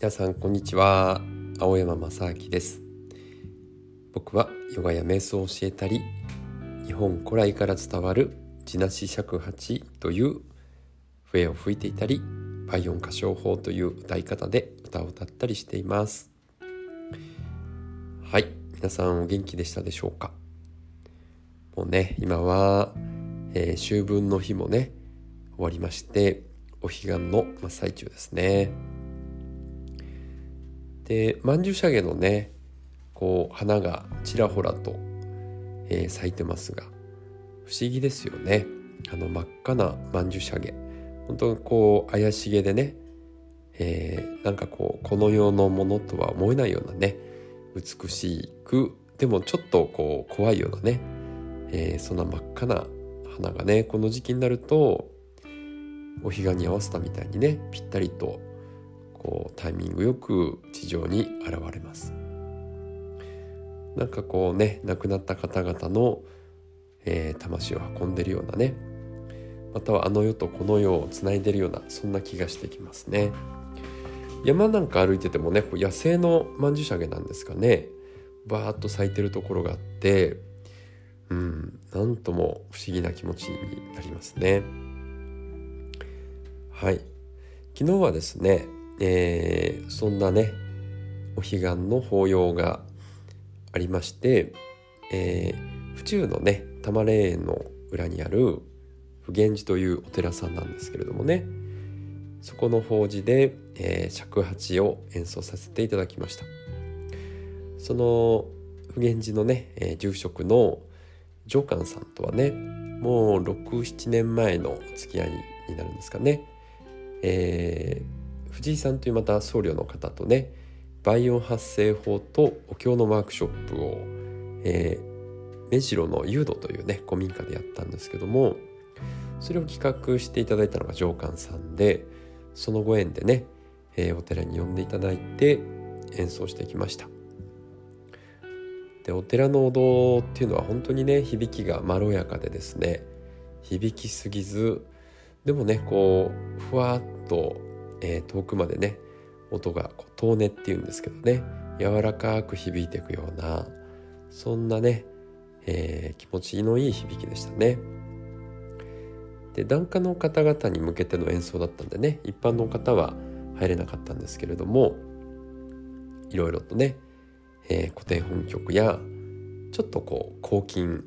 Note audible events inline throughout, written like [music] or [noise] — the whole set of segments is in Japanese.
皆さんこんにちは。青山正明です。僕はヨガや瞑想を教えたり日本古来から伝わる地なし尺八という笛を吹いていたり倍音歌唱法という歌い方で歌を歌ったりしています。はい。皆さんお元気でしたでしょうか？もうね今は、えー、秋分の日もね終わりましてお彼岸の真っ最中ですね。で曼珠沙華のねこう花がちらほらと、えー、咲いてますが不思議ですよね。あの真っ赤な曼珠沙華本当にこう怪しげでね、えー、なんかこうこの世のものとは思えないようなね美しくでもちょっとこう怖いようなね、えー、そんな真っ赤な花がねこの時期になるとお彼岸に合わせたみたいにねぴったりとこうタイミングよく地上に現れます。なんかこうね亡くなった方々の、えー、魂を運んでるようなねまたはあの世とこの世をつないでるようなそんな気がしてきますね。山なんか歩いててもねこう野生の曼珠沙華なんですかね。バーッと咲いてるところがあってうんなんとも不思議な気持ちになりますね。はい。昨日はですね、えー、そんなねお彼岸の法要がありまして、えー、府中のね多摩霊園の裏にある普賢寺というお寺さんなんですけれどもねそこの法事で、えー、尺八を演奏させていただきました。その普賢寺のね、えー、住職の上官さんとはねもう67年前の付き合いになるんですかね。えー、藤井さんというまた僧侶の方とね倍音発声法とお経のワークショップを、えー、目白の誘導というね古民家でやったんですけどもそれを企画していただいたのが上官さんでそのご縁でね、えー、お寺に呼んでいただいて演奏してきました。でお寺のお堂っていうのは本当にね響きがまろやかでですね響きすぎずでもねこうふわっと、えー、遠くまでね音がこう遠音っていうんですけどね柔らかく響いていくようなそんなね、えー、気持ちのいい響きでしたね。で檀家の方々に向けての演奏だったんでね一般の方は入れなかったんですけれどもいろいろとね、えー、古典本曲やちょっとこう抗菌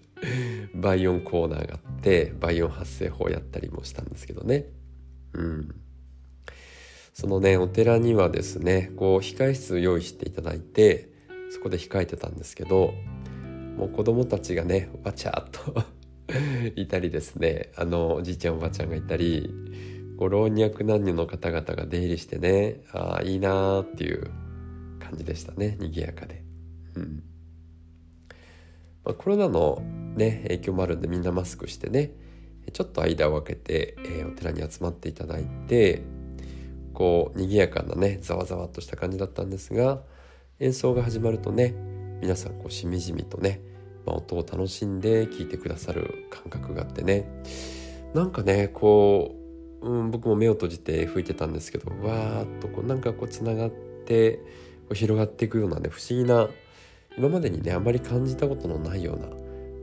[laughs] 倍音コーナーがあって倍音発声法やったりもしたんですけどねうんそのねお寺にはですねこう控室用意していただいてそこで控えてたんですけどもう子供たちがねわちゃっと [laughs] いたりですねあのおじいちゃんおばあちゃんがいたりご老若男女の方々が出入りしてねああいいなーっていう感じでしたね賑やかで。うんまあ、コロナのね影響もあるんでみんなマスクしてねちょっと間を空けて、えー、お寺に集まっていただいてこう賑やかなねざわざわっとした感じだったんですが演奏が始まるとね皆さんこうしみじみとね、まあ、音を楽しんで聴いてくださる感覚があってねなんかねこう、うん、僕も目を閉じて吹いてたんですけどわーっとこうなんかこうつながってこう広がっていくようなね不思議な今までにねあまり感じたことのないような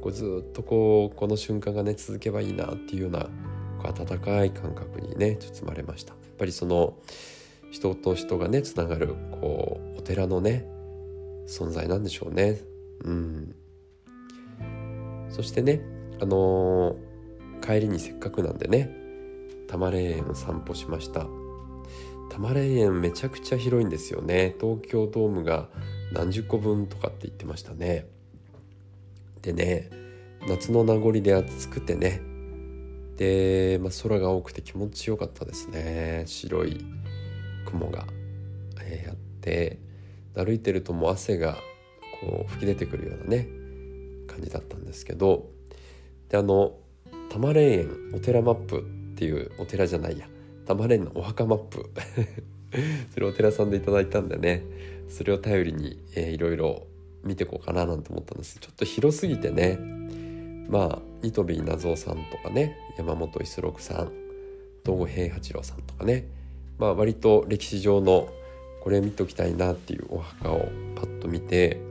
こうずっとこうこの瞬間がね続けばいいなっていうようなこう温かい感覚にね包まれました。ぱりその人と人がねつながるこうお寺のね存在なんでしょうね。うん。そしてねあのー、帰りにせっかくなんでね多摩霊園を散歩しました。多摩霊園めちゃくちゃ広いんですよね。東京ドームが何十個分とかって言ってましたね。でね夏の名残で暑くてねで、まあ、空が多くて気持ちよかったですね。白い雲が、えー、あって歩いてるともう汗がこう吹き出てくるようなね感じだったんですけどであの多摩霊園お寺マップっていうお寺じゃないや多摩霊園のお墓マップ。[laughs] それお寺さんでいただいたんでねそれを頼りに、えー、いろいろ見ていこうかななんて思ったんです。ちょっと広すぎてねまあニトビーナゾウさんとかね山本五十六さん東郷平八郎さんとかねまあ、割と歴史上のこれ見ときたいなっていうお墓をパッと見て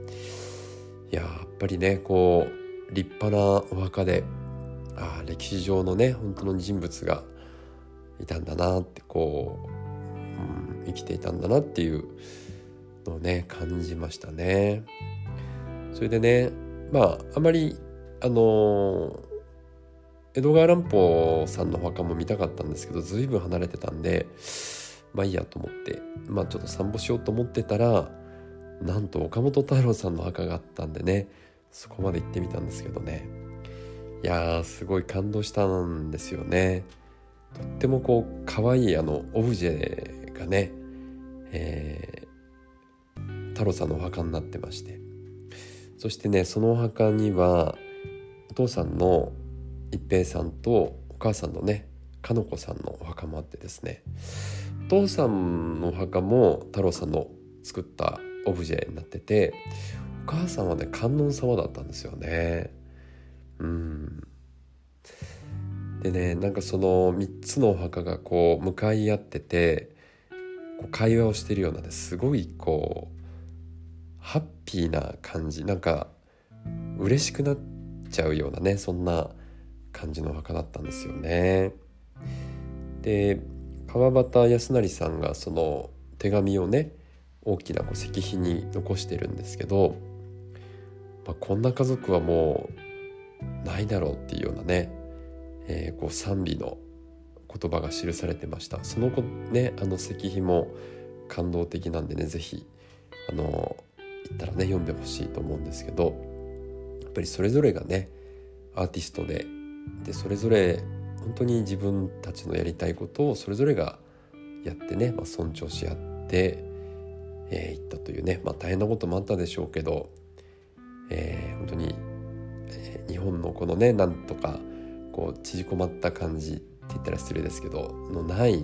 いややっぱりねこう立派なお墓であ歴史上のね本当の人物がいたんだなってこう、うん、生きていたんだなっていうのをね感じましたね。それでねまああまりあの江戸川乱歩さんのお墓も見たかったんですけど随分離れてたんでまあいいやと思ってまあちょっと散歩しようと思ってたらなんと岡本太郎さんの墓があったんでねそこまで行ってみたんですけどね。いやーすごい感動したんですよね。とってもこう可愛いあのオブジェがね、えー、太郎さんのお墓になってまして。そしてねそのお墓には父さんの一平さんとお母さんのねかのこさんのお墓もあってですね。お父さんのお墓も太郎さんの作ったオブジェになっててお母さんはね観音様だったんですよね。うん。でねなんかその3つのお墓がこう向かい合っててこう会話をしてるようなねすごいこうハッピーな感じ。なんか嬉しくなってちゃうようなねそんな感じの墓だったんですよね。で川端康成さんがその手紙をね大きなこう石碑に残してるんですけど、まあ、こんな家族はもうないだろうっていうようなね、えー、こう賛美の言葉が記されてましたその子ねあの石碑も感動的なんでね是非あの行ったらね読んでほしいと思うんですけどぱりそれぞれがねアーティストででそれぞれ本当に自分たちのやりたいことをそれぞれがやってね、まあ、尊重し合って、えー、いったというね、まあ、大変なこともあったでしょうけど、えー、本当に、えー、日本のこのねなんとかこう縮こまった感じって言ったら失礼ですけどのない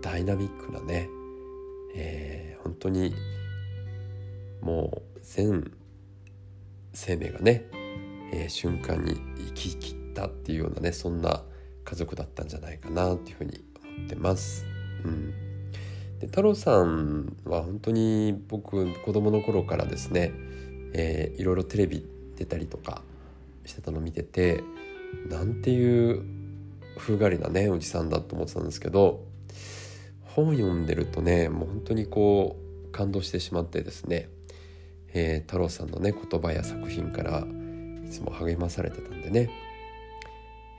ダイナミックなね、えー、本当にもう全生命がね、えー、瞬間に生き生きたっていうようなねそんな家族だったんじゃないかなっていうふうに思ってます。うん、で太郎さんは本当に僕子供の頃からですね、えー、いろいろテレビ出たりとかしてたの見ててなんていう風変わりなねおじさんだと思ってたんですけど本読んでるとねもう本当にこう感動してしまってですね、えー、太郎さんのね言葉や作品からいつも励まされてたんでね。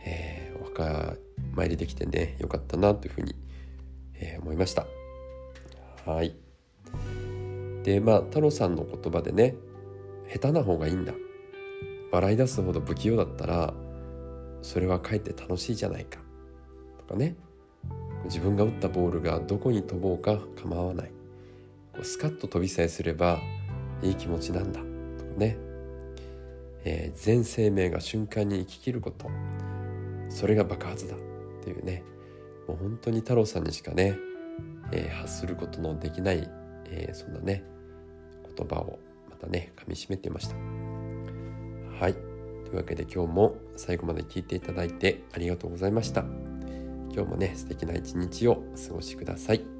えー、お墓参りできてねよかったなというふうに、えー、思いました。はい。でまあ太郎さんの言葉でね下手な方がいいんだ。笑い出すほど不器用だったらそれはかえって楽しいじゃないか。とかね。自分が打ったボールがどこに飛ぼうか構わない。こうスカッと飛びさえすればいい気持ちなんだ。とかね、えー、全生命が瞬間に生ききること。それが爆発だ。っていうね。もう本当に太郎さんにしかね、えー、発することのできない、えー、そんなね言葉をまたねかみしめてました。はい。というわけで今日も最後まで聞いていただいてありがとうございました。今日もね素敵な一日をお過ごしください。